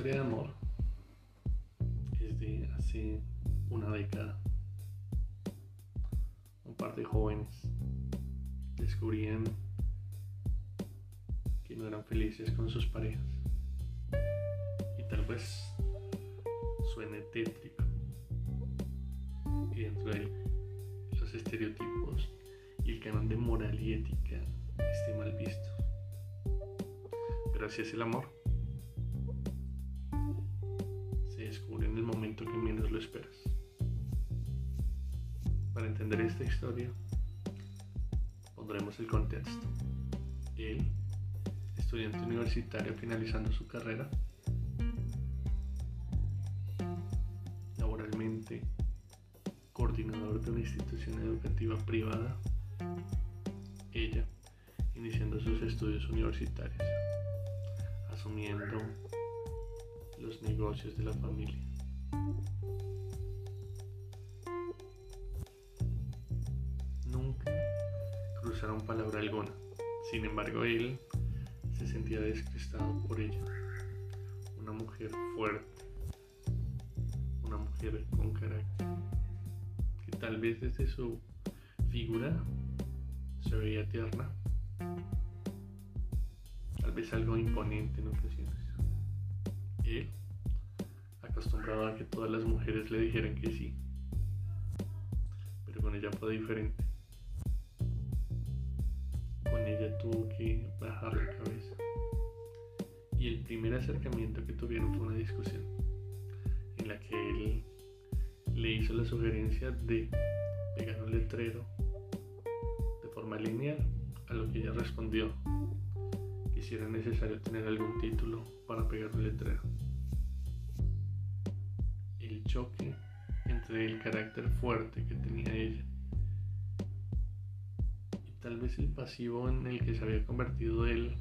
historia de amor es de hace una década. Un par de jóvenes descubrían que no eran felices con sus parejas. Y tal vez suene tétrico. Y dentro de los estereotipos y el canon de moral y ética esté mal visto. Es el amor descubre en el momento que menos lo esperas. Para entender esta historia, pondremos el contexto. Él, estudiante universitario finalizando su carrera, laboralmente coordinador de una institución educativa privada, ella iniciando sus estudios universitarios, asumiendo los negocios de la familia. Nunca cruzaron palabra alguna. Sin embargo, él se sentía descristado por ella. Una mujer fuerte, una mujer con carácter, que tal vez desde su figura se veía tierna, tal vez algo imponente en ocasiones él, acostumbrado a que todas las mujeres le dijeran que sí, pero con ella fue diferente. Con ella tuvo que bajar la cabeza. Y el primer acercamiento que tuvieron fue una discusión en la que él le hizo la sugerencia de pegar un letrero de forma lineal, a lo que ella respondió que si era necesario tener algún título para pegar un letrero choque entre el carácter fuerte que tenía ella y tal vez el pasivo en el que se había convertido él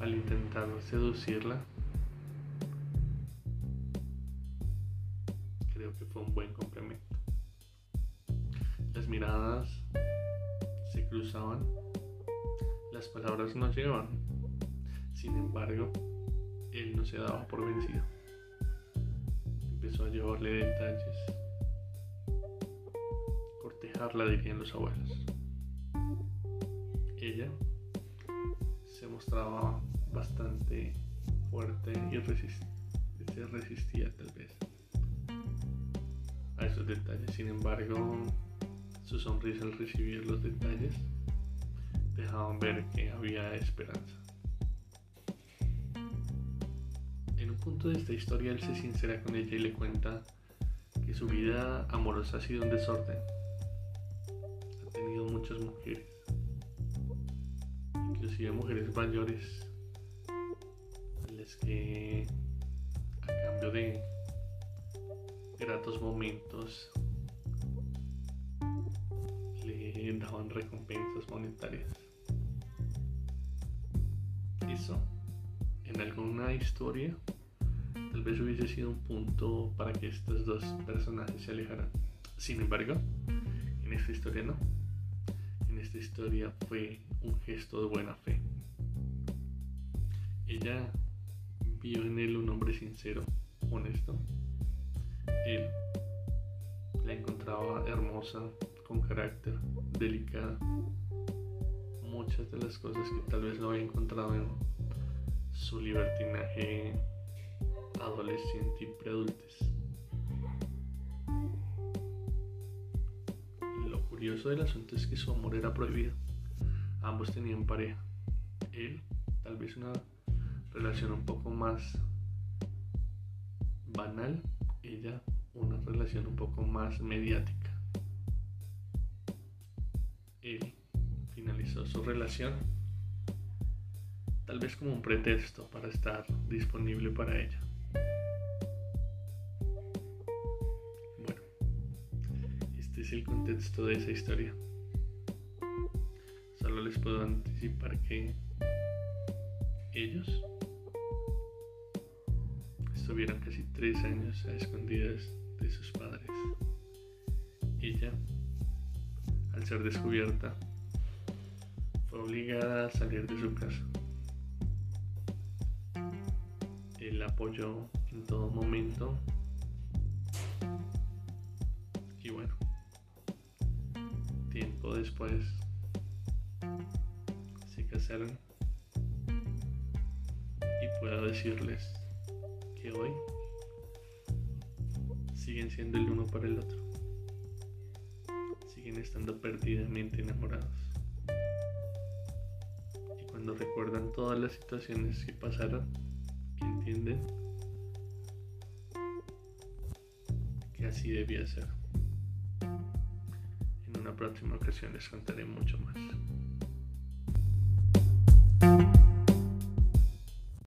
al intentar seducirla. Creo que fue un buen complemento. Las miradas se cruzaban, las palabras no llegaban. Sin embargo, él no se daba por vencido empezó a llevarle detalles. Cortejarla, dirían los abuelos. Ella se mostraba bastante fuerte y se resistía tal vez a esos detalles. Sin embargo, su sonrisa al recibir los detalles dejaban ver que había esperanza. Punto de esta historia él se sincera con ella y le cuenta que su vida amorosa ha sido un desorden. Ha tenido muchas mujeres, inclusive mujeres mayores, las que a cambio de gratos momentos le daban recompensas monetarias. Eso en alguna historia tal vez hubiese sido un punto para que estos dos personajes se alejaran. Sin embargo, en esta historia no. En esta historia fue un gesto de buena fe. Ella vio en él un hombre sincero, honesto. Él la encontraba hermosa, con carácter, delicada. Muchas de las cosas que tal vez no había encontrado en su libertinaje adolescente y preadultez. Lo curioso del asunto es que su amor era prohibido. Ambos tenían pareja. Él, tal vez una relación un poco más banal, ella una relación un poco más mediática. Él finalizó su relación tal vez como un pretexto para estar disponible para ella. El contexto de esa historia. Solo les puedo anticipar que ellos estuvieron casi tres años a escondidas de sus padres. Ella, al ser descubierta, fue obligada a salir de su casa. Él apoyó en todo momento. Y bueno, tiempo después se casaron. Y puedo decirles que hoy siguen siendo el uno para el otro. Siguen estando perdidamente enamorados. Y cuando recuerdan todas las situaciones que pasaron, entienden que así debía ser. En una próxima ocasión les contaré mucho más.